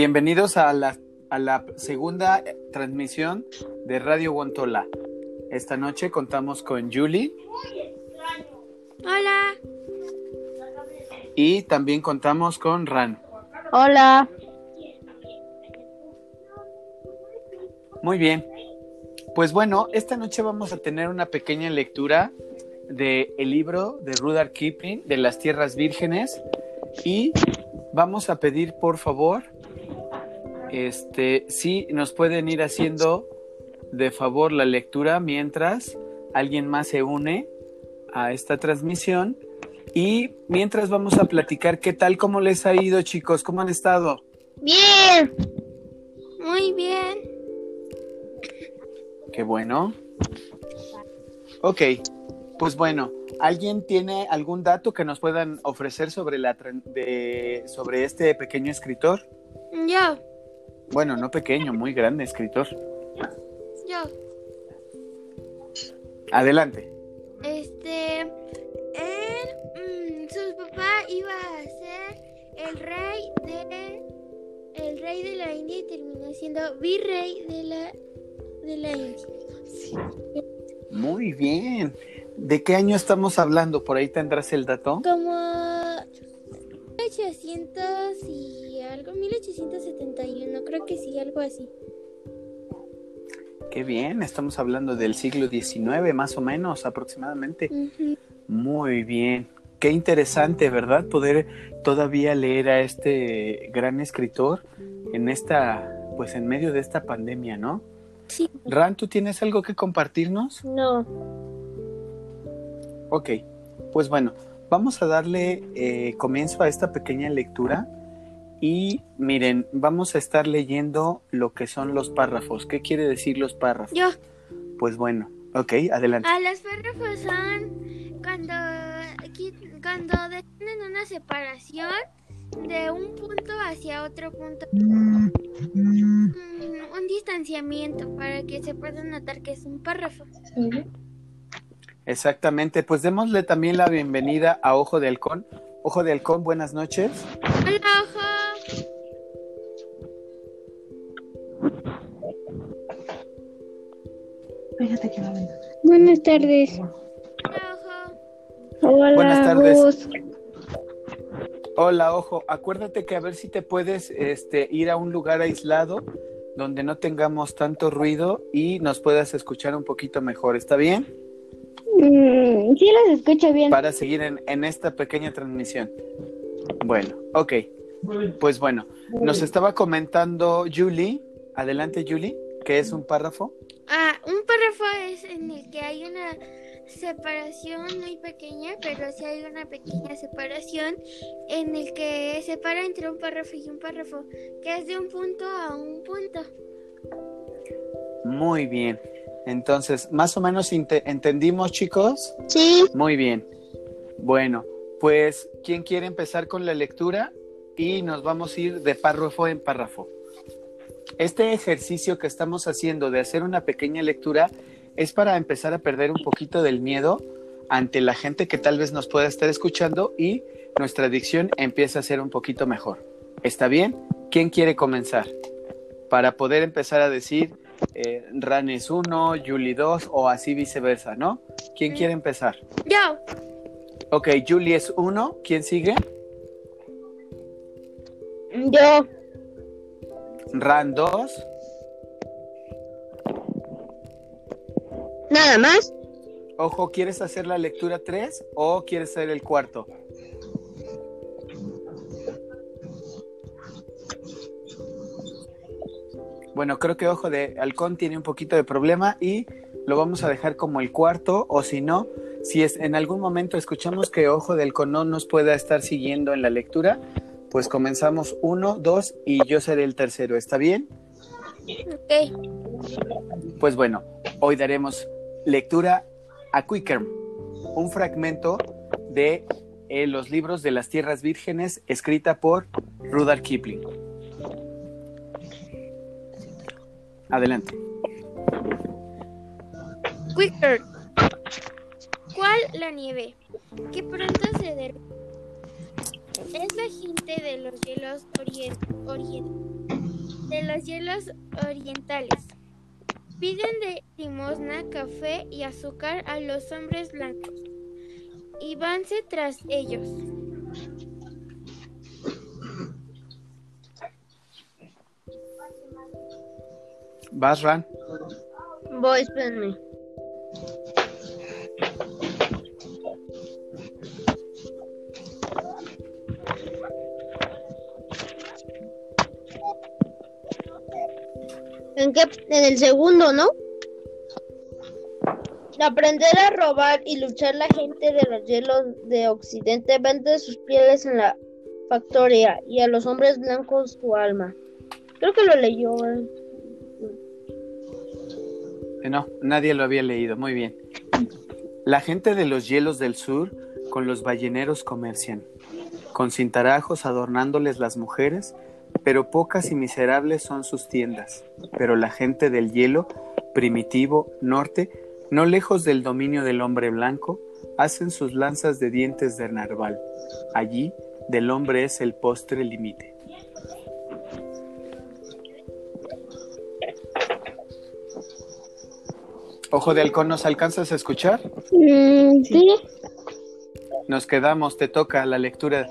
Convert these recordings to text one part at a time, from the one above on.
Bienvenidos a la, a la segunda transmisión de Radio Guantola. Esta noche contamos con Julie Hola. y también contamos con Ran. Hola. Muy bien. Pues bueno, esta noche vamos a tener una pequeña lectura de el libro de Rudolf Kipling de las Tierras Vírgenes y vamos a pedir por favor este si nos pueden ir haciendo de favor la lectura mientras alguien más se une a esta transmisión y mientras vamos a platicar qué tal cómo les ha ido chicos, cómo han estado. Bien. Muy bien. Qué bueno. Ok, pues bueno, ¿alguien tiene algún dato que nos puedan ofrecer sobre, la, de, sobre este pequeño escritor? Yo. Bueno, no pequeño, muy grande escritor. Yo. Adelante. Este. Él. mm, su papá iba a ser el rey de. El rey de la India y terminó siendo virrey de la. De la India. Muy bien. ¿De qué año estamos hablando? ¿Por ahí tendrás el dato? Como. 1800 y algo. 1871. Creo que sí, algo así. Qué bien, estamos hablando del siglo XIX, más o menos, aproximadamente. Muy bien. Qué interesante, ¿verdad? Poder todavía leer a este gran escritor en esta, pues en medio de esta pandemia, ¿no? Sí. Ran, ¿tú tienes algo que compartirnos? No. Ok, pues bueno, vamos a darle eh, comienzo a esta pequeña lectura y miren, vamos a estar leyendo lo que son los párrafos. ¿Qué quiere decir los párrafos? Yo. Pues bueno, ok, adelante. A los párrafos son cuando, cuando tienen una separación de un punto hacia otro punto. Mm, un distanciamiento para que se pueda notar que es un párrafo. Exactamente, pues démosle también la bienvenida a Ojo de Halcón. Ojo de Halcón, buenas noches. Hola, ojo. Fíjate que. Buenas tardes. Hola, ojo. Hola, Buenas tardes. Hola, Ojo, acuérdate que a ver si te puedes este, ir a un lugar aislado donde no tengamos tanto ruido y nos puedas escuchar un poquito mejor, ¿está bien? Mm, sí, los escucho bien. Para seguir en, en esta pequeña transmisión. Bueno, ok. Pues bueno, nos estaba comentando Julie, adelante Julie, que es un párrafo. Ah, un párrafo es en el que hay una separación muy pequeña, pero sí hay una pequeña separación en el que separa entre un párrafo y un párrafo, que es de un punto a un punto. Muy bien. Entonces, más o menos entendimos, chicos. Sí. Muy bien. Bueno, pues, ¿quién quiere empezar con la lectura? Y nos vamos a ir de párrafo en párrafo. Este ejercicio que estamos haciendo de hacer una pequeña lectura es para empezar a perder un poquito del miedo ante la gente que tal vez nos pueda estar escuchando y nuestra dicción empieza a ser un poquito mejor. ¿Está bien? ¿Quién quiere comenzar? Para poder empezar a decir eh, Ran es uno, Julie dos o así viceversa, ¿no? ¿Quién quiere empezar? Yo, Ok, Julie es uno. ¿Quién sigue? Yo. Ran dos. Nada más. Ojo, ¿quieres hacer la lectura tres o quieres ser el cuarto? Bueno, creo que Ojo de Halcón tiene un poquito de problema y lo vamos a dejar como el cuarto o si no, si es en algún momento escuchamos que Ojo de Halcón no nos pueda estar siguiendo en la lectura, pues comenzamos uno, dos y yo seré el tercero. ¿Está bien? ok. Pues bueno, hoy daremos lectura a Quicker, un fragmento de eh, los libros de las Tierras Vírgenes escrita por Rudolf Kipling. Adelante. Quicker. ¿Cuál la nieve? Que pronto se derrite. Es la gente de los hielos de los hielos orientales. Piden de limosna, café y azúcar a los hombres blancos y vanse tras ellos. Vas, Ran. Voy, espérenme. ¿En qué? En el segundo, ¿no? Aprender a robar y luchar la gente de los hielos de Occidente vende sus pieles en la factoría y a los hombres blancos su alma. Creo que lo leyó. ¿eh? Eh, No, nadie lo había leído. Muy bien. La gente de los hielos del sur con los balleneros comercian, con cintarajos adornándoles las mujeres, pero pocas y miserables son sus tiendas. Pero la gente del hielo, primitivo, norte, no lejos del dominio del hombre blanco, hacen sus lanzas de dientes de narval. Allí, del hombre es el postre límite. Ojo de halcón, ¿nos alcanzas a escuchar? Mm, sí. Nos quedamos, te toca la lectura.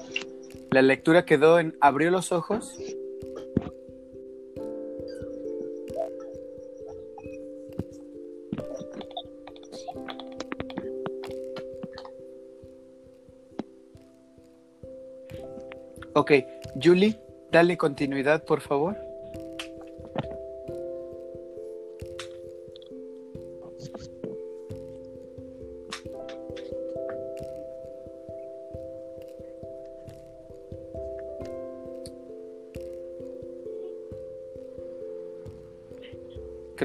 La lectura quedó en abrió los ojos. Ok, Julie, dale continuidad, por favor.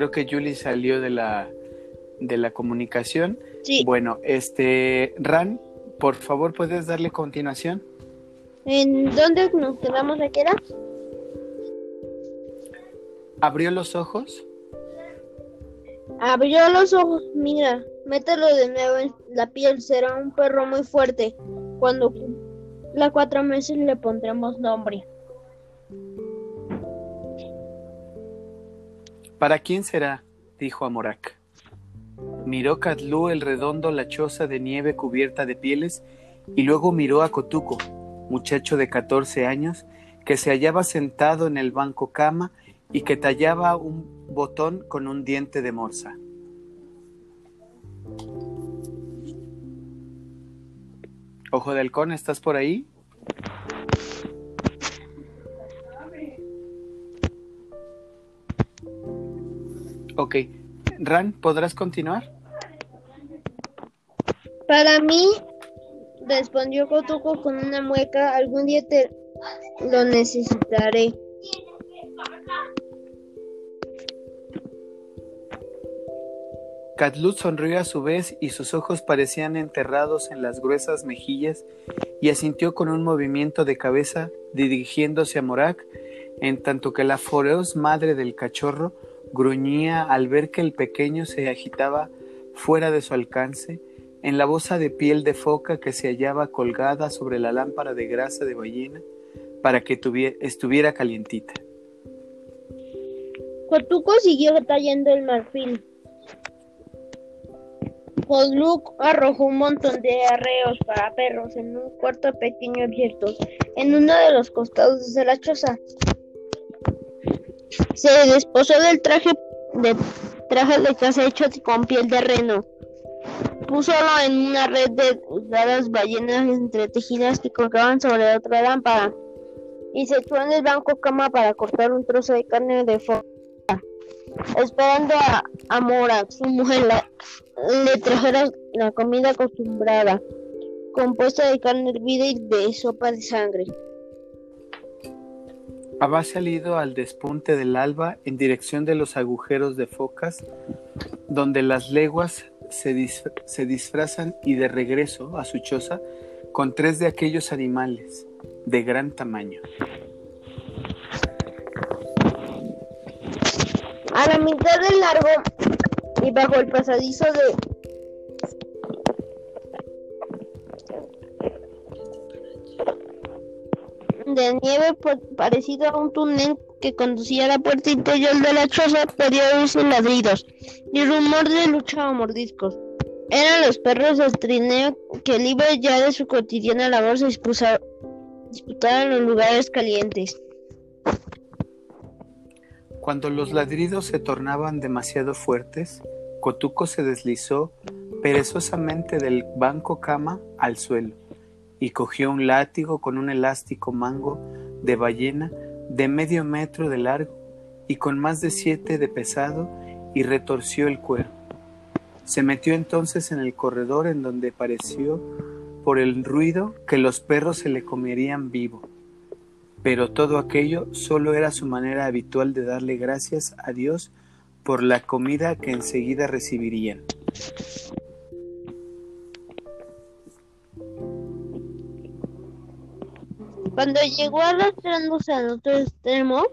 Creo que Julie salió de la, de la comunicación. Sí. Bueno, este, Ran, por favor, ¿puedes darle continuación? ¿En dónde nos quedamos aquí era? ¿Abrió los ojos? Abrió los ojos, mira, mételo de nuevo en la piel, será un perro muy fuerte. Cuando cumpla cuatro meses le pondremos nombre. ¿Para quién será? dijo Amorak. Miró Catlú el redondo la choza de nieve cubierta de pieles y luego miró a Cotuco, muchacho de 14 años, que se hallaba sentado en el banco cama y que tallaba un botón con un diente de morsa. Ojo de halcón, ¿estás por ahí? Ok. Ran, ¿podrás continuar? Para mí, respondió Cotuco con una mueca, algún día te lo necesitaré. Catlut sonrió a su vez y sus ojos parecían enterrados en las gruesas mejillas y asintió con un movimiento de cabeza dirigiéndose a Morak, en tanto que la feroz madre del cachorro gruñía al ver que el pequeño se agitaba fuera de su alcance en la boza de piel de foca que se hallaba colgada sobre la lámpara de grasa de ballena para que tuvie- estuviera calientita. Cotuco siguió tallando el marfil. Podluk arrojó un montón de arreos para perros en un cuarto pequeño abierto en uno de los costados de la choza. Se desposó del traje de traje de caza hecho con piel de reno. Púsolo en una red de delgadas ballenas entretejidas que colgaban sobre otra lámpara y se echó en el banco cama para cortar un trozo de carne de foca esperando a, a Mora, su mujer, le trajera la comida acostumbrada, compuesta de carne hervida y de sopa de sangre. Había salido al despunte del alba en dirección de los agujeros de focas, donde las leguas se, se disfrazan y de regreso a su choza con tres de aquellos animales de gran tamaño. A la mitad del largo y bajo el pasadizo de de nieve pues, parecido a un túnel que conducía a la puerta interior de la choza podía oírse ladridos y rumor de lucha o mordiscos. Eran los perros del trineo que, libres ya de su cotidiana labor, se disputaban los lugares calientes. Cuando los ladridos se tornaban demasiado fuertes, Cotuco se deslizó perezosamente del banco cama al suelo y cogió un látigo con un elástico mango de ballena de medio metro de largo y con más de siete de pesado y retorció el cuero. Se metió entonces en el corredor en donde pareció por el ruido que los perros se le comerían vivo pero todo aquello solo era su manera habitual de darle gracias a Dios por la comida que enseguida recibirían. Cuando llegó arrastrándose al otro extremo,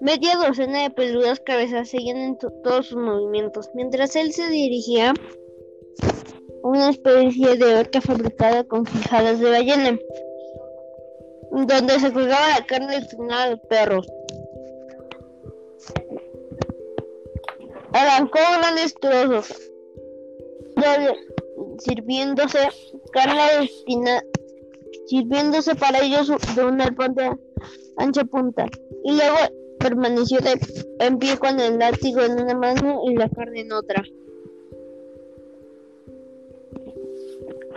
media docena de peludas cabezas seguían en to- todos sus movimientos, mientras él se dirigía a una especie de horca fabricada con fijadas de ballena, donde se colgaba la carne destinada a los perros. Arrancó grandes trozos, sirviéndose carne destinada sirviéndose para ellos de un arpón de ancha punta, y luego permaneció de, en pie con el látigo en una mano y la carne en otra.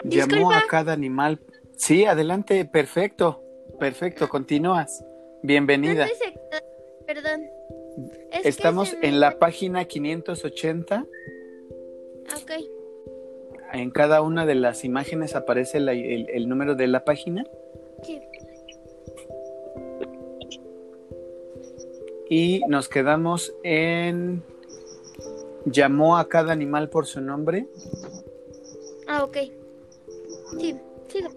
Llamó a cada animal. Sí, adelante, perfecto, perfecto, continúas. Bienvenida. ¿Dónde se quedó? Perdón. Es Estamos me en la página 580. Ok. En cada una de las imágenes aparece la- el, el número de la página Sí. y nos quedamos en... Llamó a cada animal por su nombre. Ah, ok. Sí, sigo.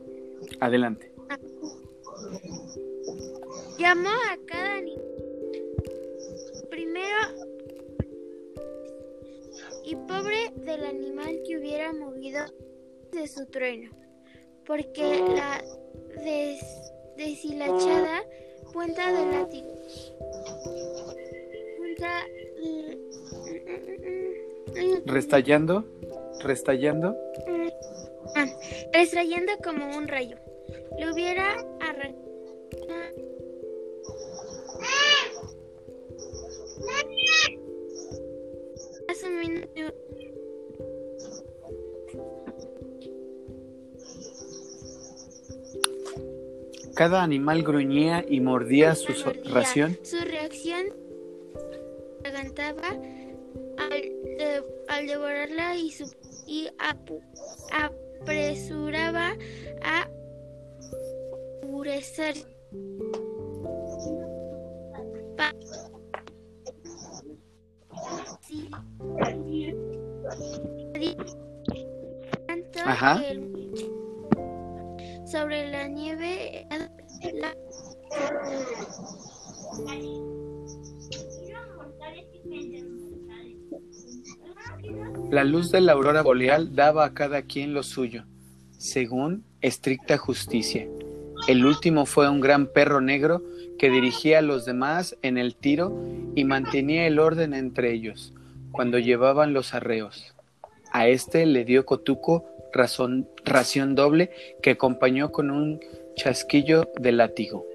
Adelante. Llamó a cada animal. Primero. Y pobre del animal que hubiera movido de su trueno. Porque la des, deshilachada punta del látigo. Punta. Restallando, restallando. Ah, Restrayendo como un rayo. Le hubiera Cada animal gruñía y mordía su ración. De la aurora boreal daba a cada quien lo suyo, según estricta justicia. El último fue un gran perro negro que dirigía a los demás en el tiro y mantenía el orden entre ellos cuando llevaban los arreos. A este le dio Cotuco ración doble que acompañó con un chasquillo de látigo.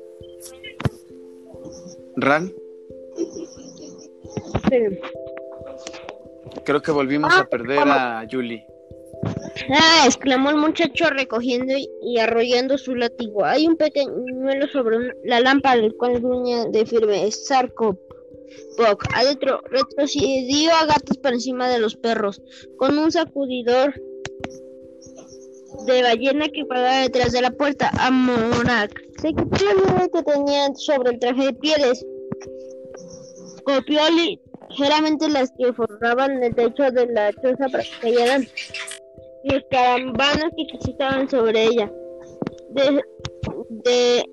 Ran, creo que volvimos a perder a Julie. Ah, exclamó el muchacho recogiendo y, arrollando su látigo. Hay un pequeñuelo sobre la lámpara, el cual gruña de firme. Es Sarko. Puck. Adentro, retrocedió a gatos por encima de los perros, con un sacudidor de ballena que paraba detrás de la puerta. A Morak. Se quitó nube que tenía sobre el traje de pieles. Copió ligeramente las que forraban el techo de la choza para que cayeran los carambanos que estaban sobre ella. De, de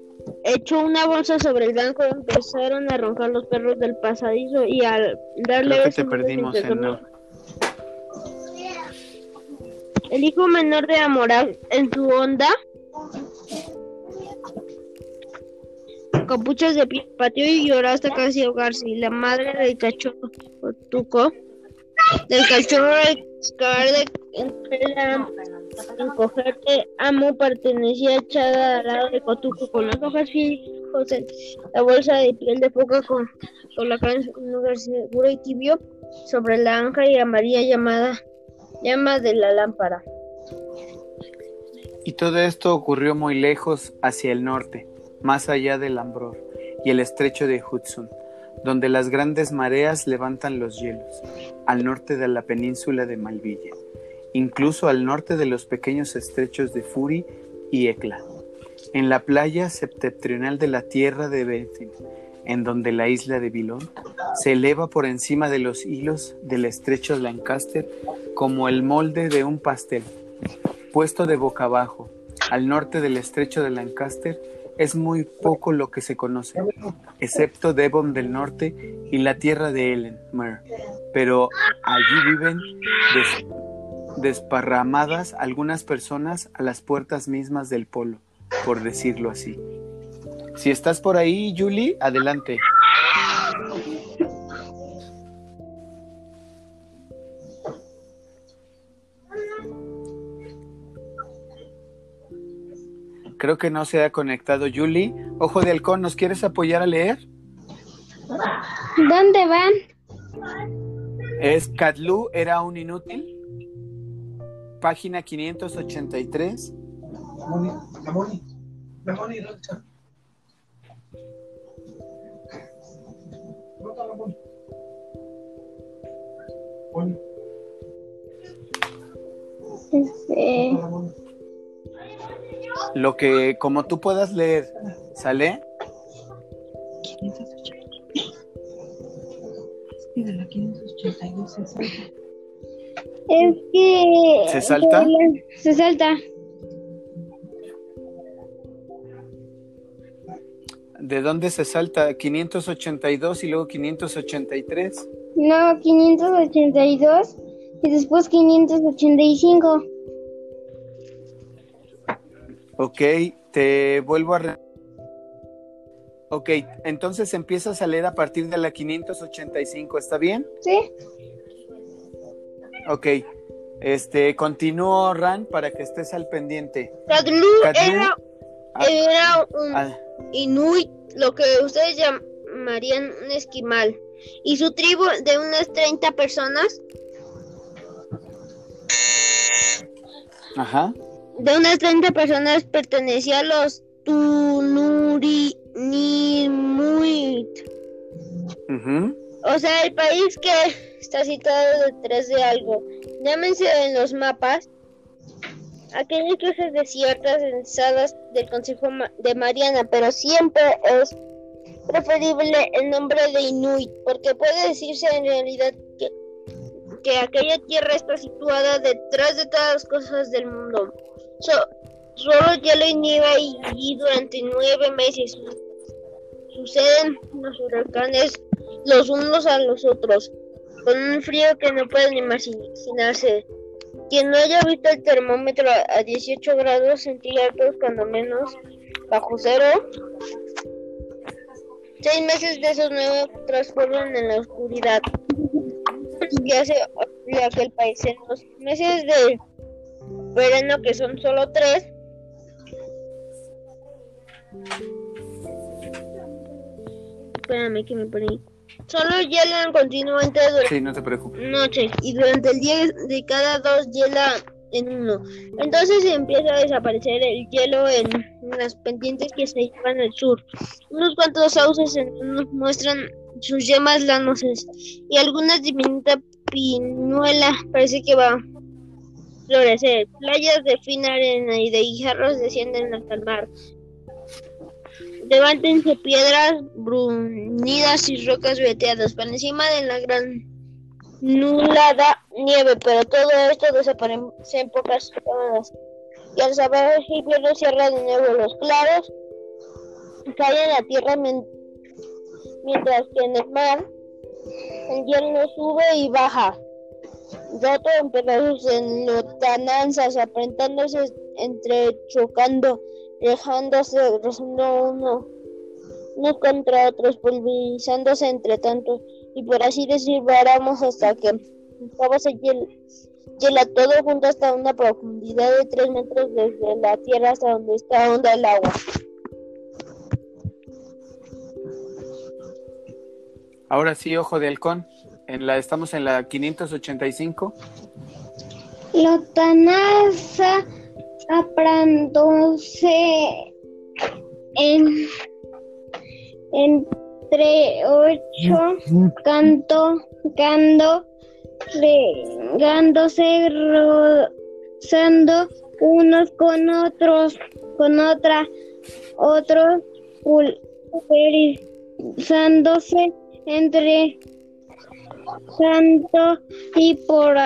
echó una bolsa sobre el banco y empezaron a roncar los perros del pasadizo y al darle Creo que te besos perdimos empezó en a- no. El hijo menor de Amoral en su onda capuchas de pie patio y lloró hasta casi ahogarse. Y la madre del cachorro Cotuco, del cachorro de entre la encogerte amo pertenecía echada al lado de Cotuco con las hojas fijos en la bolsa de piel de foca con, con la cara en lugar seguro y tibio sobre la anja y a María llamada llama de la lámpara. Y todo esto ocurrió muy lejos hacia el norte, más allá del Ambror y el estrecho de Hudson, donde las grandes mareas levantan los hielos, al norte de la península de Malvilla, incluso al norte de los pequeños estrechos de Furi y Ecla, en la playa septentrional de la tierra de Betin, en donde la isla de Bilón se eleva por encima de los hilos del estrecho de Lancaster como el molde de un pastel, puesto de boca abajo, al norte del estrecho de Lancaster, es muy poco lo que se conoce, excepto Devon del norte y la tierra de Ellen, Mer. Pero allí viven des- desparramadas algunas personas a las puertas mismas del polo, por decirlo así. Si estás por ahí, Julie, adelante. Creo que no se ha conectado Julie. Ojo de halcón, ¿nos quieres apoyar a leer? ¿Dónde van? Es Catlu era un inútil. Página 583. Este, Lo que como tú puedas leer, ¿sale? Y de la 582 se salta. es que... ¿Se salta? Se salta. ¿De dónde se salta? 582 y luego 583. No, 582 y después 585. Ok, te vuelvo a... re- Ok, entonces empiezas a leer a partir de la 585, ¿está bien? ¿Sí? Ok, este, continúo, Ran, para que estés al pendiente. Era, Ah, era un ah, inuit, lo que ustedes llamarían un esquimal. Y su tribu de unas 30 personas, ajá, de unas 30 personas pertenecía a los Tunurinimuit. ujú, O sea, el país que está situado detrás de algo. Llámense en los mapas aquellas cosas desiertas ensadas del Consejo de Mariana, pero siempre es preferible el nombre de Inuit, porque puede decirse en realidad que, que aquella tierra está situada detrás de todas las cosas del mundo. So- solo hielo y nieve allí durante nueve meses. Suceden los huracanes los unos a los otros, con un frío que no pueden imaginarse. Quien no haya visto el termómetro a 18 grados centígrados, cuando menos bajo cero, seis meses de esos nueve transcurren en la oscuridad. que hace horrible aquel país en los meses de verano, que son solo tres, Espérame que me perdí. Solo hielan continuamente durante sí, no te y durante el día de cada dos hiela en uno. Entonces empieza a desaparecer el hielo en las pendientes que se llevan al sur. Unos cuantos sauces en uno muestran sus yemas lanosas y algunas diminuta pinuela parece que va florecer. Playas de fina arena y de guijarros descienden hasta el mar. Levántense piedras brunidas y rocas veteadas por encima de la gran nulada nieve, pero todo esto desaparece en pocas horas. Y al saber el invierno cierra de nuevo los claros, cae en la tierra mien- mientras que en el mar el hielo sube y baja. Roto en pedazos en lotananzas, apretándose entre chocando, dejándose rozando uno unos contra otros, pulverizándose entre tanto, y por así decir, varamos hasta que cabo se hiel- hiela todo junto hasta una profundidad de 3 metros desde la tierra hasta donde está honda el agua. Ahora sí, ojo de halcón. En la, estamos en la 585. Lotanasa aprándose en, entre ocho, canto, cando, regándose, rozando unos con otros, con otra, otros pulverizándose entre santo y por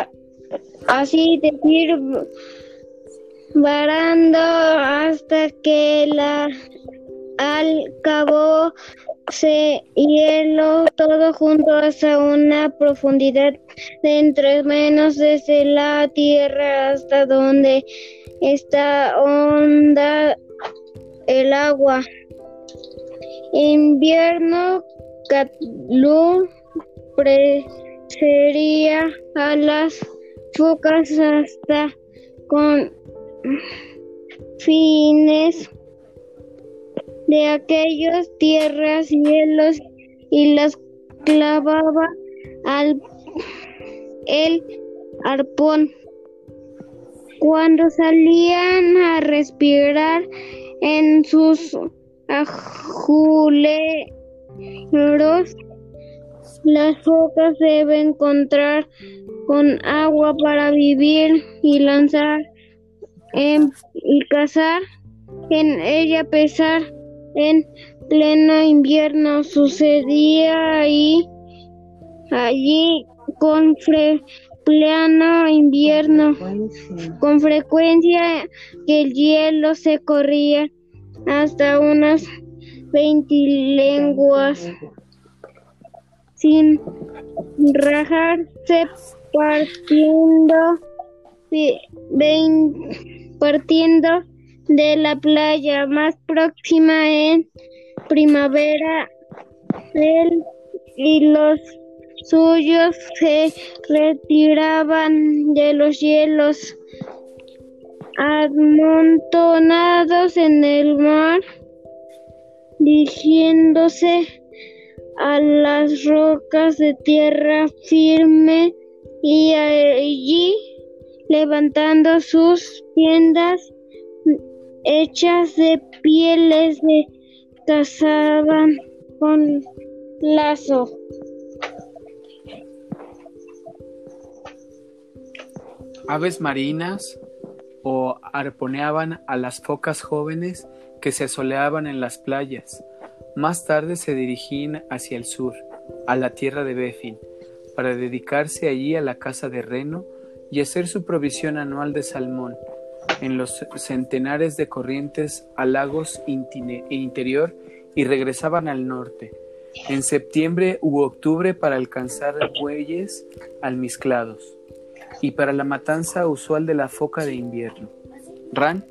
así decir, varando hasta que la al cabo se hielo todo junto hasta una profundidad de entre menos desde la tierra hasta donde está honda el agua. Invierno Catlú prefería a las focas hasta con fines de aquellas tierras, hielos y las clavaba al el arpón. Cuando salían a respirar en sus ajuleros, las focas deben encontrar con agua para vivir y lanzar y cazar en ella a pesar en pleno invierno. Sucedía ahí allí con pleno invierno con frecuencia que el hielo se corría hasta unas 20 lenguas sin rajarse partiendo vein- partiendo de la playa más próxima en primavera él y los suyos se retiraban de los hielos amontonados en el mar dirigiéndose a las rocas de tierra firme y allí levantando sus tiendas hechas de pieles de cazaban con lazo. Aves marinas o arponeaban a las focas jóvenes que se asoleaban en las playas. Más tarde se dirigían hacia el sur, a la tierra de Befin, para dedicarse allí a la caza de reno y hacer su provisión anual de salmón en los centenares de corrientes a lagos intine- interior y regresaban al norte, en septiembre u octubre para alcanzar bueyes almizclados y para la matanza usual de la foca de invierno. Ran,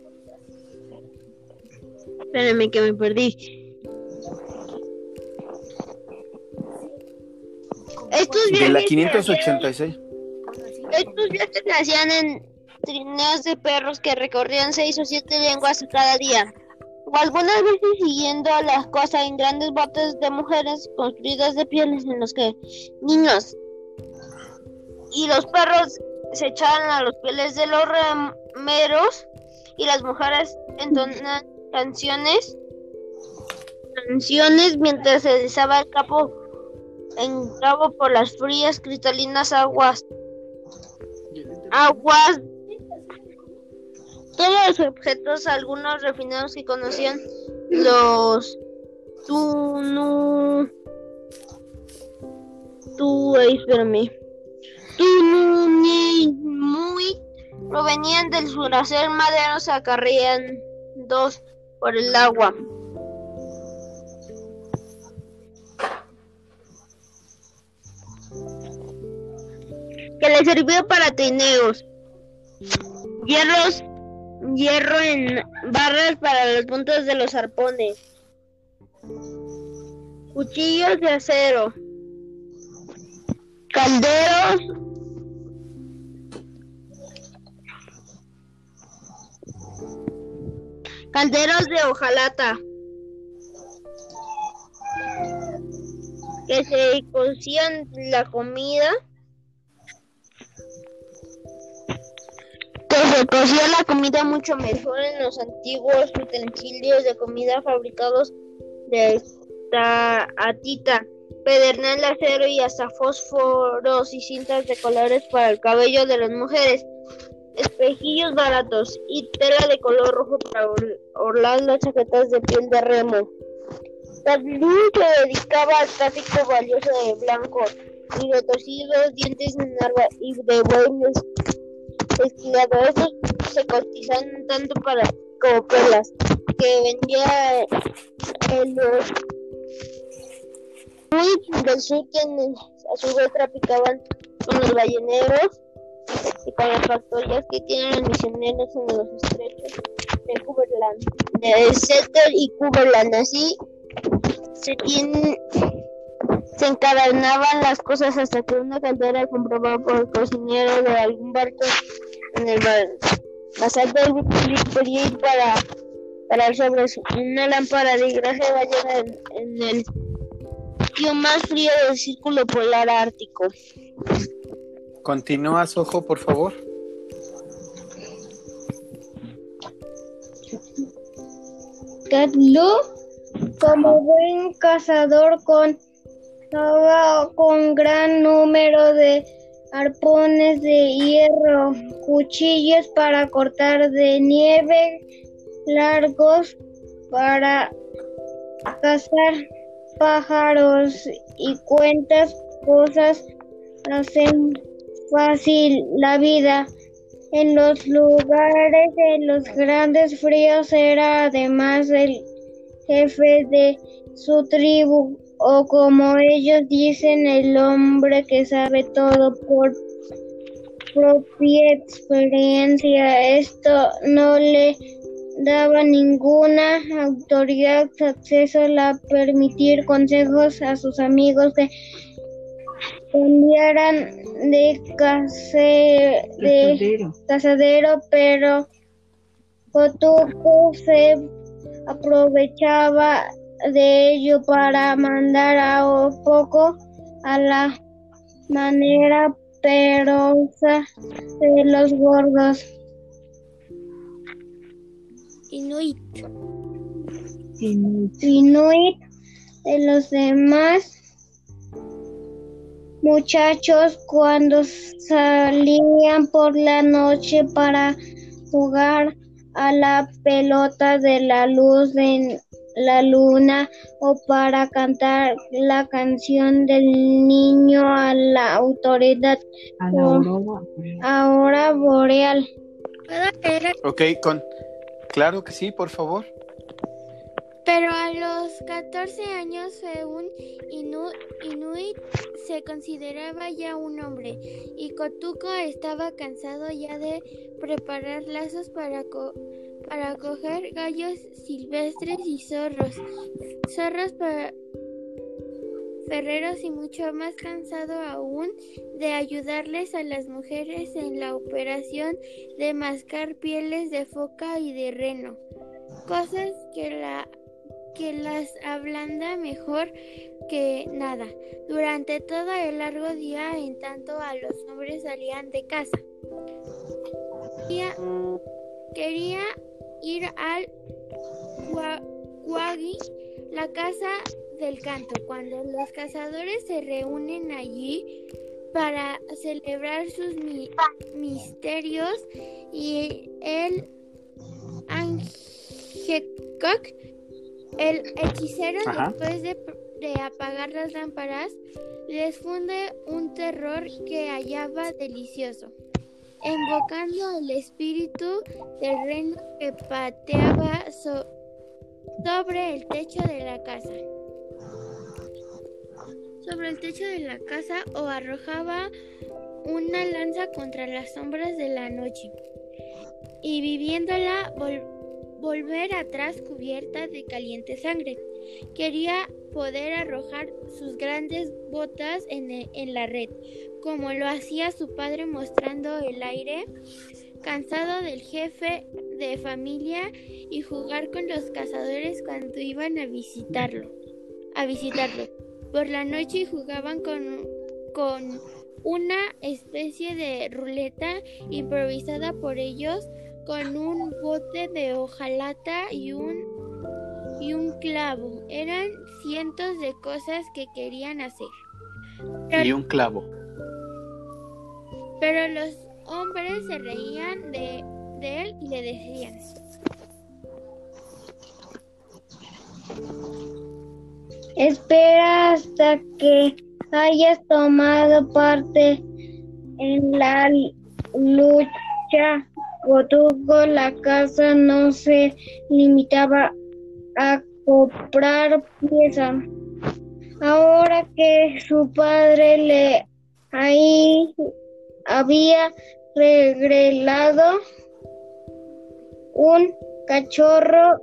Espérame que me perdí. Estos de la viajes 586. Estos viajes se hacían en trineos de perros que recorrían seis o siete lenguas cada día, o algunas veces siguiendo las cosas en grandes botes de mujeres construidas de pieles en los que niños y los perros se echaban a los pieles de los remeros y las mujeres entonaban canciones canciones mientras se deslizaba el capo en cabo por las frías cristalinas aguas. Aguas. Todos los objetos algunos refinados que conocían los tunu tu espérame. Muy provenían del sur hacer maderos acarrean dos por el agua que le sirvió para trineos. Hierros hierro en barras para los puntos de los arpones. Cuchillos de acero, calderos, calderos de hojalata, que se cocían la comida, se la comida mucho mejor en los antiguos utensilios de comida fabricados de esta atita, pedernal, acero y hasta fósforos y cintas de colores para el cabello de las mujeres, espejillos baratos y tela de color rojo para or- orlar las chaquetas de piel de remo. También se dedicaba al tráfico valioso de blancos y dientes en arba y de bueyes esquilados. Estos se cotizaban tanto para como perlas que vendía en los Inuit del sur quienes a su vez traficaban con los balleneros y con las factorías que tienen los misioneros en los estrechos de Cumberland, de Setter y Cumberland. Así se tienen se encadenaban las cosas hasta que una caldera comprobada por el cocinero de algún barco en el mar. Pasar del Brick para para sobre una lámpara de graje ballena en, en el sitio más frío del círculo polar ártico. Continúas, ojo, por favor. Catlu, como buen cazador, con gran número de arpones de hierro, cuchillos para cortar de nieve, largos para cazar pájaros y cuentas cosas hacen fácil la vida. En los lugares de los grandes fríos era además el jefe de su tribu o como ellos dicen el hombre que sabe todo por propia experiencia. Esto no le daba ninguna autoridad acceso a permitir consejos a sus amigos que cambiaran de, case, de cazadero, pero Cotuco se aprovechaba de ello para mandar a poco a la manera perosa de los gordos. Inuit. Inuit. Inuit de los demás muchachos cuando salían por la noche para jugar a la pelota de la luz de la luna o para cantar la canción del niño a la autoridad A la aurora. boreal. Ok, con... Claro que sí, por favor. Pero a los 14 años fue un inu- inuit se consideraba ya un hombre y Kotuko estaba cansado ya de preparar lazos para, co- para coger gallos silvestres y zorros, zorros pa- ferreros y mucho más cansado aún de ayudarles a las mujeres en la operación de mascar pieles de foca y de reno, cosas que la que las ablanda mejor que nada. Durante todo el largo día, en tanto a los hombres salían de casa. Quería, quería ir al Guagi, la casa del canto, cuando los cazadores se reúnen allí para celebrar sus mi- misterios y el Angekok el hechicero, Ajá. después de, de apagar las lámparas, les funde un terror que hallaba delicioso, invocando el espíritu del reno que pateaba so- sobre el techo de la casa. Sobre el techo de la casa o arrojaba una lanza contra las sombras de la noche y viviéndola vol- volver atrás cubierta de caliente sangre. Quería poder arrojar sus grandes botas en, e- en la red, como lo hacía su padre mostrando el aire, cansado del jefe de familia y jugar con los cazadores cuando iban a visitarlo. A visitarlo. Por la noche jugaban con, con una especie de ruleta improvisada por ellos con un bote de hojalata y un y un clavo. Eran cientos de cosas que querían hacer. Y un clavo. Pero los hombres se reían de, de él y le decían, Espera hasta que hayas tomado parte en la lucha. Cotuco, la casa no se limitaba a comprar piezas. Ahora que su padre le ahí había regalado un cachorro,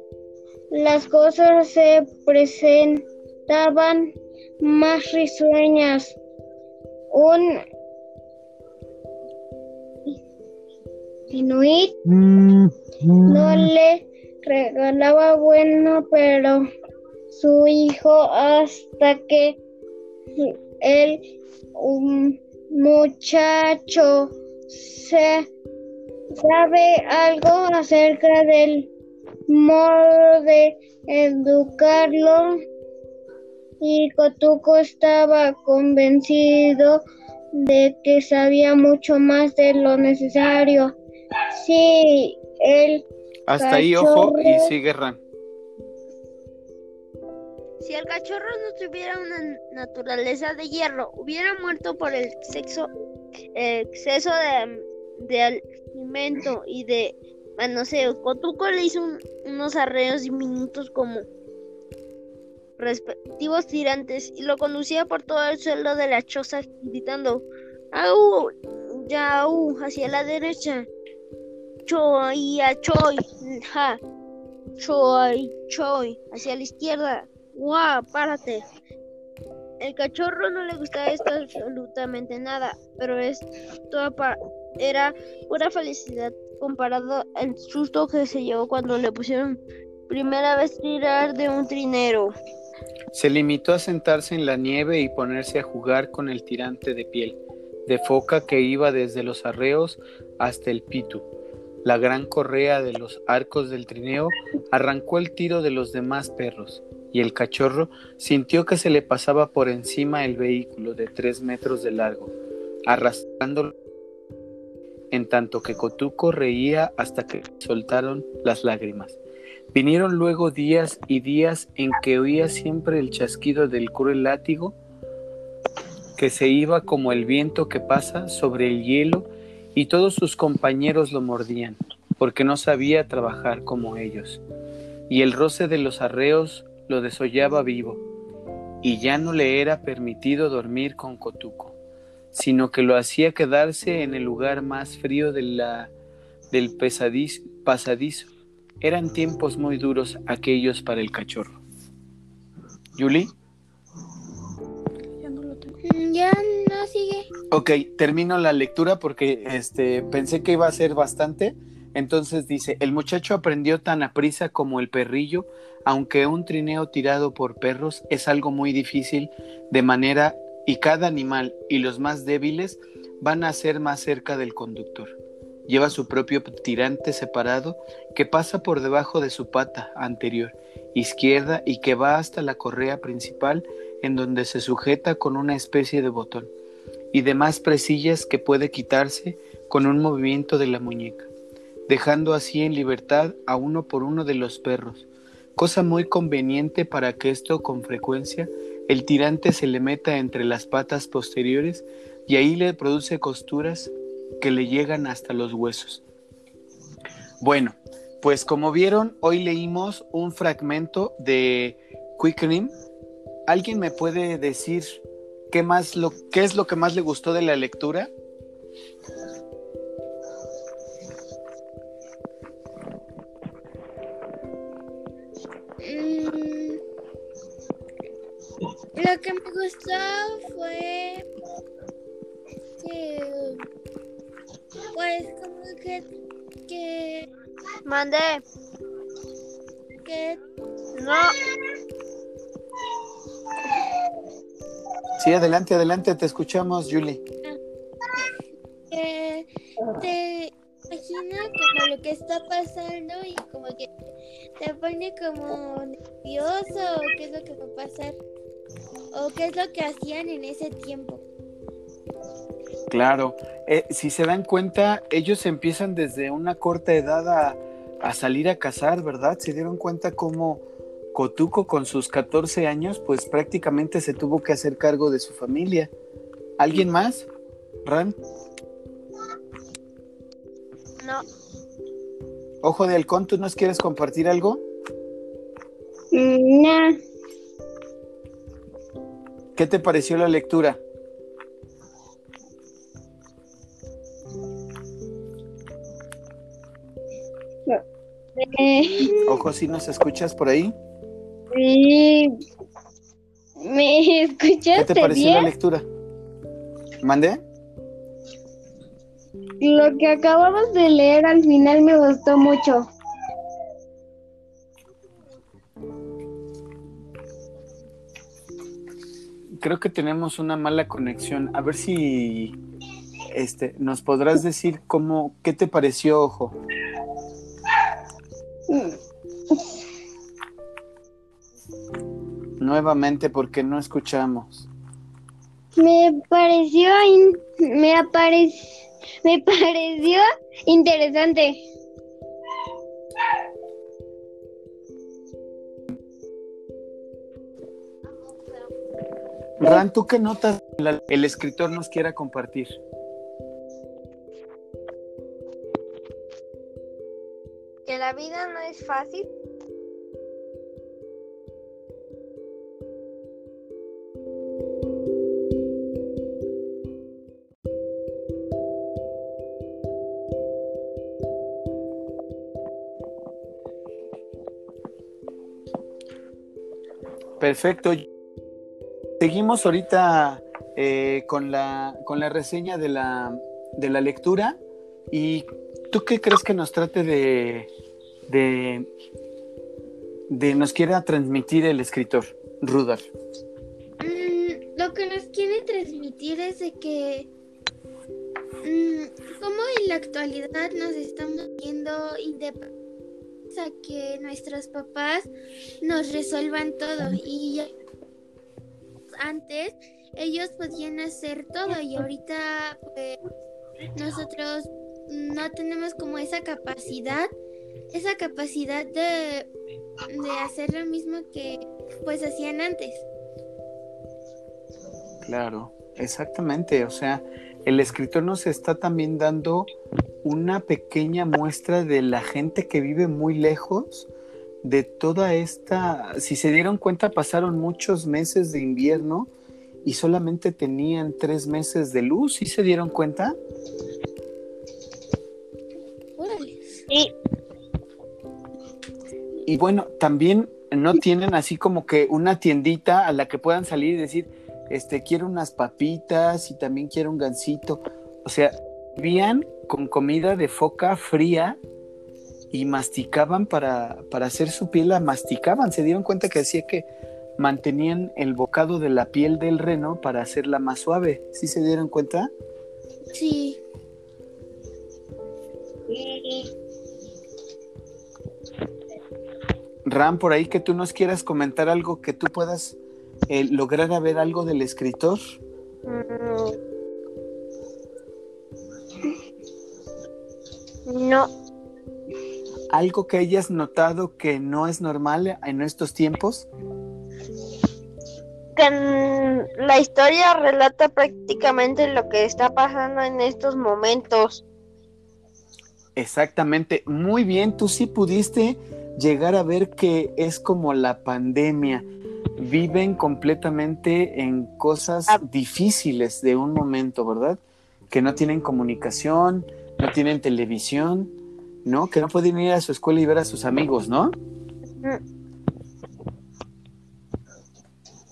las cosas se presentaban más risueñas. Un inuit no le regalaba bueno, pero su hijo hasta que el un muchacho se sabe algo acerca del modo de educarlo y Cotuco estaba convencido de que sabía mucho más de lo necesario. Sí, él Hasta ahí, ojo, y sigue Ran. Si el cachorro no tuviera una naturaleza de hierro, hubiera muerto por el sexo, eh, exceso de, de alimento y de manoseo. Cotuco le hizo un- unos arreos diminutos como respectivos tirantes y lo conducía por todo el suelo de la choza gritando ¡Au! ¡Yau! hacia la derecha. Choi, a choi, ja. Choi, choi, hacia la izquierda. ¡Guau! ¡Párate! El cachorro no le gustaba esto absolutamente nada, pero esto era pura felicidad comparado al susto que se llevó cuando le pusieron primera vez tirar de un trinero. Se limitó a sentarse en la nieve y ponerse a jugar con el tirante de piel, de foca que iba desde los arreos hasta el pitu. La gran correa de los arcos del trineo arrancó el tiro de los demás perros, y el cachorro sintió que se le pasaba por encima el vehículo de tres metros de largo, arrastrándolo en tanto que Cotuco reía hasta que soltaron las lágrimas. Vinieron luego días y días en que oía siempre el chasquido del cruel látigo que se iba como el viento que pasa sobre el hielo y todos sus compañeros lo mordían, porque no sabía trabajar como ellos. Y el roce de los arreos lo desollaba vivo, y ya no le era permitido dormir con Cotuco, sino que lo hacía quedarse en el lugar más frío de la, del pesadiz- pasadizo. Eran tiempos muy duros aquellos para el cachorro. ¿Yuli? Ya no lo tengo. "Mm, ya no Ok, termino la lectura porque este, pensé que iba a ser bastante. Entonces dice, el muchacho aprendió tan aprisa como el perrillo, aunque un trineo tirado por perros es algo muy difícil de manera y cada animal y los más débiles van a ser más cerca del conductor. Lleva su propio tirante separado que pasa por debajo de su pata anterior izquierda y que va hasta la correa principal en donde se sujeta con una especie de botón y demás presillas que puede quitarse con un movimiento de la muñeca, dejando así en libertad a uno por uno de los perros, cosa muy conveniente para que esto con frecuencia el tirante se le meta entre las patas posteriores y ahí le produce costuras que le llegan hasta los huesos. Bueno, pues como vieron, hoy leímos un fragmento de Quickening. ¿Alguien me puede decir ¿qué, más lo, ¿qué es lo que más le gustó de la lectura? Mm, lo que me gustó fue que, pues como que, que mandé que no Sí, adelante, adelante, te escuchamos, Julie. que te imagina como lo que está pasando y como que te pone como nervioso o qué es lo que va a pasar o qué es lo que hacían en ese tiempo. Claro, Eh, si se dan cuenta, ellos empiezan desde una corta edad a, a salir a cazar, ¿verdad? Se dieron cuenta cómo Cotuco con sus 14 años, pues prácticamente se tuvo que hacer cargo de su familia. ¿Alguien más? Ran, No. ojo de halcón, ¿tú nos quieres compartir algo? Mm, Nah, ¿Qué te pareció la lectura? eh, Ojo, si nos escuchas por ahí. Sí. ¿Me ¿Qué escuchaste te pareció la lectura? ¿Mandé? Lo que acabamos de leer al final me gustó mucho. Creo que tenemos una mala conexión. A ver si este, nos podrás decir cómo, qué te pareció, ojo. Nuevamente porque no escuchamos. Me pareció me aparec- me pareció interesante. Ran, ¿tú qué notas el escritor nos quiera compartir? Que la vida no es fácil. Perfecto. Seguimos ahorita eh, con, la, con la reseña de la, de la lectura. ¿Y tú qué crees que nos trate de, de, de nos quiera transmitir el escritor, Rudolf? Mm, lo que nos quiere transmitir es de que mm, como en la actualidad nos estamos viendo independientes a que nuestros papás nos resuelvan todo y antes ellos podían hacer todo y ahorita pues nosotros no tenemos como esa capacidad esa capacidad de, de hacer lo mismo que pues hacían antes Claro, exactamente. O sea, el escritor nos está también dando una pequeña muestra de la gente que vive muy lejos de toda esta... Si se dieron cuenta, pasaron muchos meses de invierno y solamente tenían tres meses de luz. ¿Sí se dieron cuenta? Sí. Y bueno, también no tienen así como que una tiendita a la que puedan salir y decir, este, quiero unas papitas y también quiero un gansito. O sea, vivían con comida de foca fría y masticaban para, para hacer su piel, la masticaban. Se dieron cuenta que decía que mantenían el bocado de la piel del reno para hacerla más suave. ¿Sí se dieron cuenta? Sí. Ram, por ahí que tú nos quieras comentar algo que tú puedas eh, lograr a ver algo del escritor. No. ¿Algo que hayas notado que no es normal en estos tiempos? Que la historia relata prácticamente lo que está pasando en estos momentos. Exactamente, muy bien, tú sí pudiste llegar a ver que es como la pandemia. Viven completamente en cosas Ah. difíciles de un momento, ¿verdad? Que no tienen comunicación, no tienen televisión, ¿no? Que no pueden ir a su escuela y ver a sus amigos, ¿no? Mm.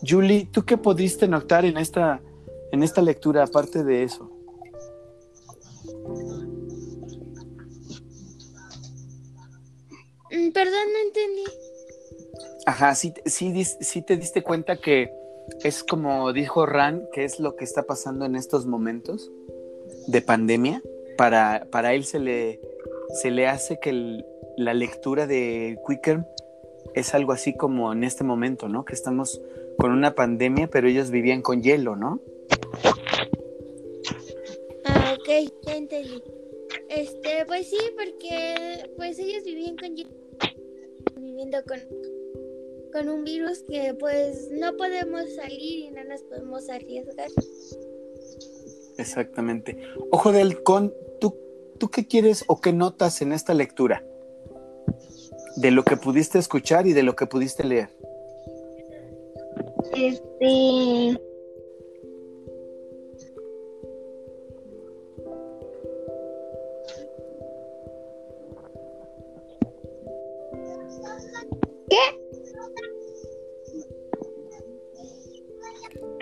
Julie, ¿tú qué pudiste notar en esta, en esta lectura, aparte de eso? Mm, Perdón, no entendí. Ajá, sí, sí, sí te diste cuenta que es como dijo Ran, que es lo que está pasando en estos momentos de pandemia. Para, para él se le, se le hace que la lectura de Quicker es algo así como en este momento, ¿no? Que estamos con una pandemia, pero ellos vivían con hielo, ¿no? Ah, ok, ya entendí. Este, pues sí, porque pues ellos vivían con viviendo con con un virus que pues no podemos salir y no nos podemos arriesgar. Exactamente. Ojo de halcón, ¿tú, ¿tú qué quieres o qué notas en esta lectura? De lo que pudiste escuchar y de lo que pudiste leer. Este.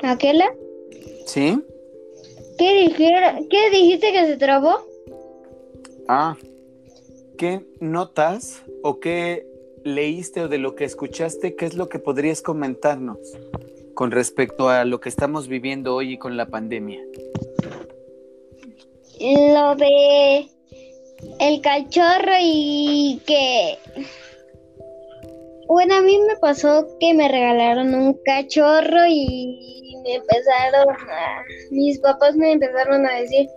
¿Aquela? ¿Sí? ¿Qué, dijera, ¿Qué dijiste que se trabó? Ah, ¿qué notas o qué leíste o de lo que escuchaste, qué es lo que podrías comentarnos con respecto a lo que estamos viviendo hoy y con la pandemia? Lo de el cachorro y que... Bueno, a mí me pasó que me regalaron un cachorro y me empezaron a... Mis papás me empezaron a decir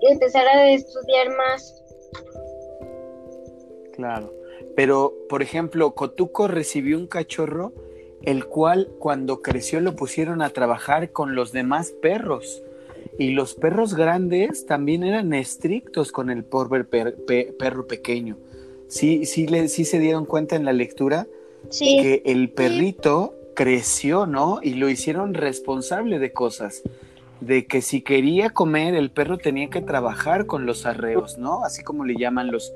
que empezara a estudiar más. Claro. Pero, por ejemplo, Cotuco recibió un cachorro, el cual cuando creció lo pusieron a trabajar con los demás perros. Y los perros grandes también eran estrictos con el pobre per- pe- perro pequeño. Sí, sí, le, sí se dieron cuenta en la lectura Sí, que el perrito creció, ¿no? Y lo hicieron responsable de cosas. De que si quería comer, el perro tenía que trabajar con los arreos, ¿no? Así como le llaman los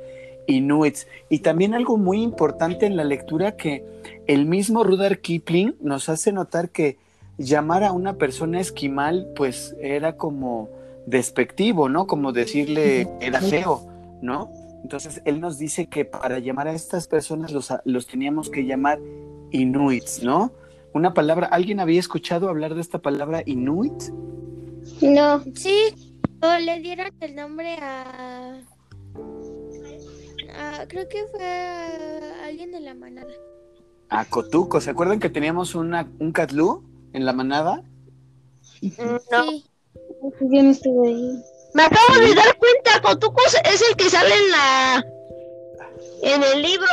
inuits. Y también algo muy importante en la lectura que el mismo Rudar Kipling nos hace notar que llamar a una persona esquimal, pues era como despectivo, ¿no? Como decirle era feo, ¿no? Entonces él nos dice que para llamar a estas personas los, los teníamos que llamar inuits, ¿no? Una palabra, ¿alguien había escuchado hablar de esta palabra inuit? no, Sí, o le dieron el nombre a, a- creo que fue a alguien de la manada. A Cotuco, ¿se acuerdan que teníamos una, un catlú en la manada? No. Sí. yo no estuve ahí. Me acabo de dar cuenta, Cotuco es el que sale en la en el libro.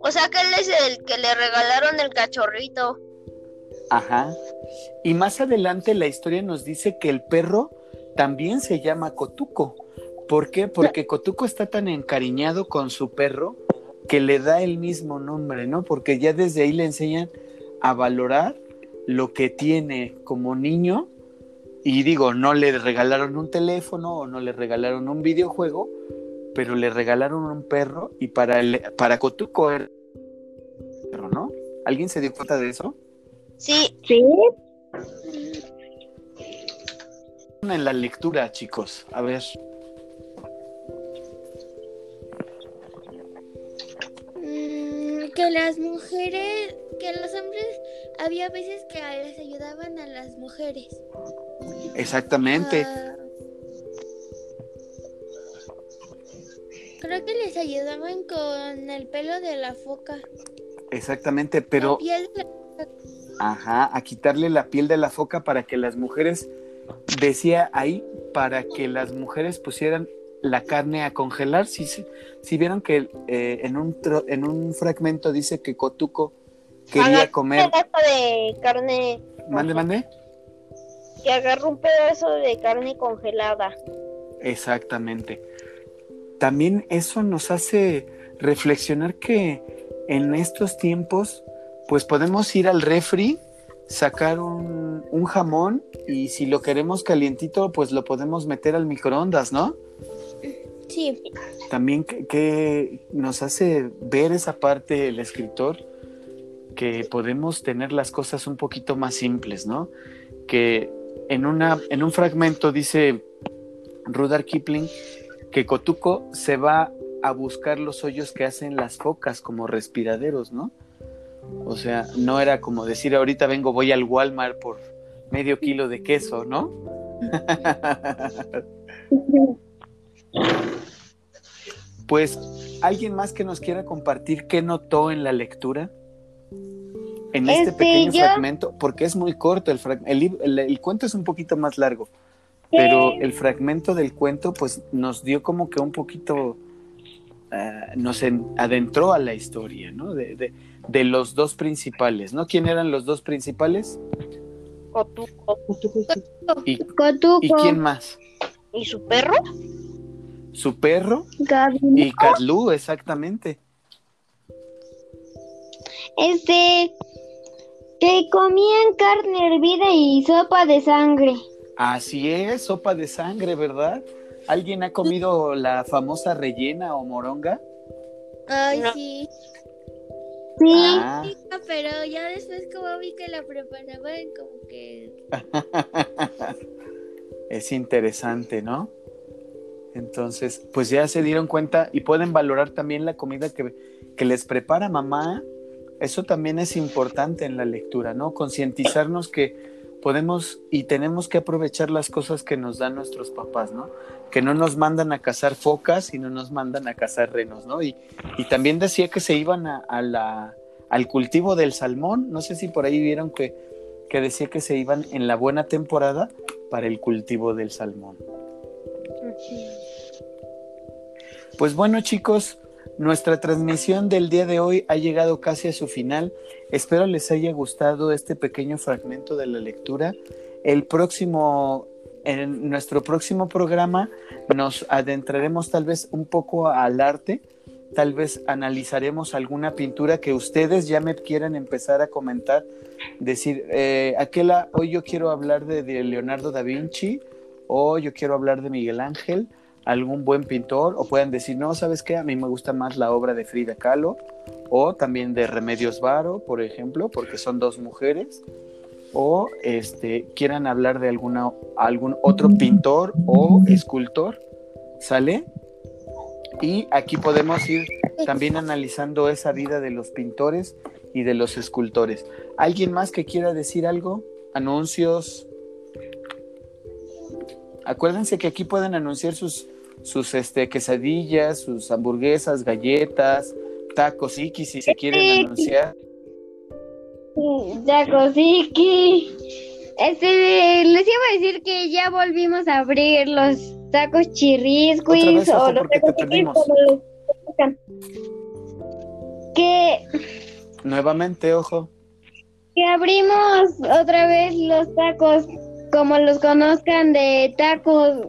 O sea que él es el que le regalaron el cachorrito. Ajá. Y más adelante la historia nos dice que el perro también se llama Cotuco. ¿Por qué? Porque Cotuco está tan encariñado con su perro que le da el mismo nombre, ¿no? Porque ya desde ahí le enseñan a valorar lo que tiene como niño. Y digo, no le regalaron un teléfono o no le regalaron un videojuego, pero le regalaron un perro y para, el, para Cotuco era perro, ¿no? ¿Alguien se dio cuenta de eso? Sí, Sí, en la lectura, chicos. A ver. Mm, que las mujeres, que los hombres, había veces que les ayudaban a las mujeres. Exactamente. Ah, creo que les ayudaban con el pelo de la foca. Exactamente. Pero, La piel de la- ajá, a quitarle la piel de la foca para que las mujeres, decía ahí, para que las mujeres pusieran la carne a congelar. Si, si vieron que eh, en, un tro- en un fragmento dice que Cotuco quería comer. un pedazo de carne, Mande, mande. que agarró un pedazo de carne congelada. Exactamente. También eso nos hace reflexionar que en estos tiempos, pues podemos ir al refri, sacar un, un jamón y si lo queremos calientito, pues lo podemos meter al microondas, ¿no? Sí, También que, que nos hace ver esa parte el escritor, que podemos tener las cosas un poquito más simples, ¿no? Que en, una, en un fragmento dice Rudar Kipling que Kotuko se va a buscar los hoyos que hacen las focas como respiraderos, ¿no? O sea, no era como decir ahorita vengo, voy al Walmart por medio kilo de queso, ¿no? pues, ¿alguien más que nos quiera compartir qué notó en la lectura? En este, Este, pequeño yo- fragmento, porque es muy corto, el, frag- el, lib- el- el cuento es un poquito más largo, pero el fragmento del cuento pues nos dio como que un poquito, ah, nos en- adentró a la historia, ¿no? De, de- de los dos principales, ¿no? ¿Quién eran los dos principales? Cotuco. ¿Y, Cotuco, y quién más? ¿Y su perro? Su perro y Katlu, exactamente. Este, que comían carne hervida y sopa de sangre. Así es, sopa de sangre, ¿verdad? ¿Alguien ha comido la famosa rellena o moronga? Ay, No. sí. Sí, Ah, Pero ya después como vi que la preparaban, como que... es interesante, ¿no? Entonces, pues ya se dieron cuenta y pueden valorar también la comida que, que les prepara mamá. Eso también es importante en la lectura, ¿no? Concientizarnos que podemos y tenemos que aprovechar las cosas que nos dan nuestros papás, ¿no? Que no nos mandan a cazar focas y no nos mandan a cazar renos, ¿no? Y, y también decía que se iban a, a la, al cultivo del salmón. No sé si por ahí vieron que, que decía que se iban en la buena temporada para el cultivo del salmón. Pues bueno chicos, nuestra transmisión del día de hoy ha llegado casi a su final. Espero les haya gustado este pequeño fragmento de la lectura. El próximo, en nuestro próximo programa nos adentraremos tal vez un poco al arte. Tal vez analizaremos alguna pintura que ustedes ya me quieran empezar a comentar. Decir, eh, aquella, hoy yo quiero hablar de, de Leonardo da Vinci o yo quiero hablar de Miguel Ángel algún buen pintor o puedan decir, no, ¿sabes qué? A mí me gusta más la obra de Frida Kahlo o también de Remedios Varo, por ejemplo, porque son dos mujeres o este quieran hablar de alguna algún otro pintor o escultor, ¿sale? Y aquí podemos ir también analizando esa vida de los pintores y de los escultores. ¿Alguien más que quiera decir algo? Anuncios. Acuérdense que aquí pueden anunciar sus, sus este, quesadillas, sus hamburguesas, galletas, tacos, Iki, si se quieren anunciar. Tacosiki. Este, les iba a decir que ya volvimos a abrir los tacos chirrisquis o los te tacos perdimos. como. Que, Nuevamente, ojo. que abrimos otra vez los tacos como los conozcan de tacos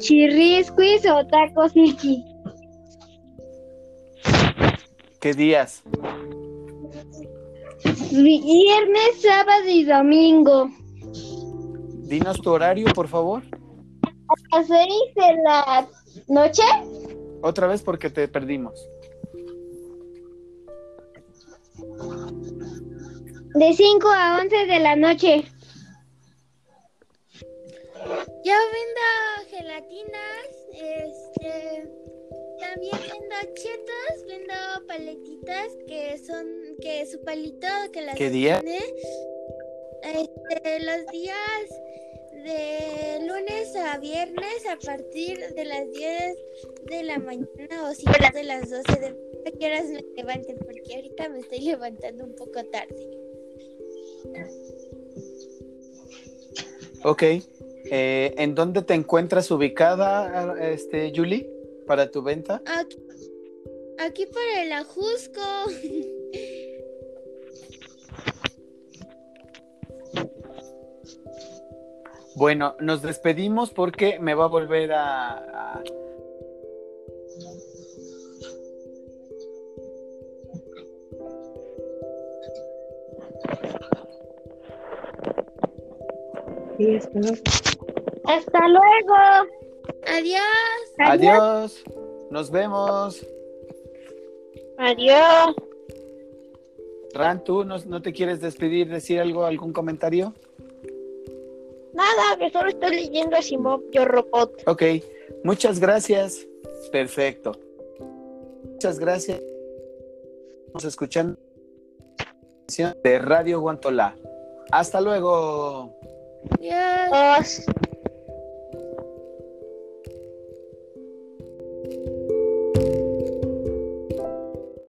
chirrisquis o tacos iki. ¿Qué días? Viernes, sábado y domingo. Dinos tu horario, por favor. A las seis de la noche. Otra vez porque te perdimos. De 5 a 11 de la noche. Yo vendo gelatinas, este, también vendo chetos, vendo paletitas que son, que su palito que las ¿Qué día? tiene, este, los días de lunes a viernes a partir de las 10 de la mañana o si no de las 12 de a qué horas me levanten porque ahorita me estoy levantando un poco tarde. Ok. Eh, ¿En dónde te encuentras ubicada, este, Julie, para tu venta? Aquí, aquí por el Ajusco. Bueno, nos despedimos porque me va a volver a... a- Hasta luego. Adiós. Adiós. Nos vemos. Adiós. Ran, ¿tú no, no te quieres despedir, decir algo, algún comentario? Nada, que solo estoy leyendo a Simón, yo robot. Ok, muchas gracias. Perfecto. Muchas gracias. Estamos escuchando de Radio Guantolá. Hasta luego. Adiós.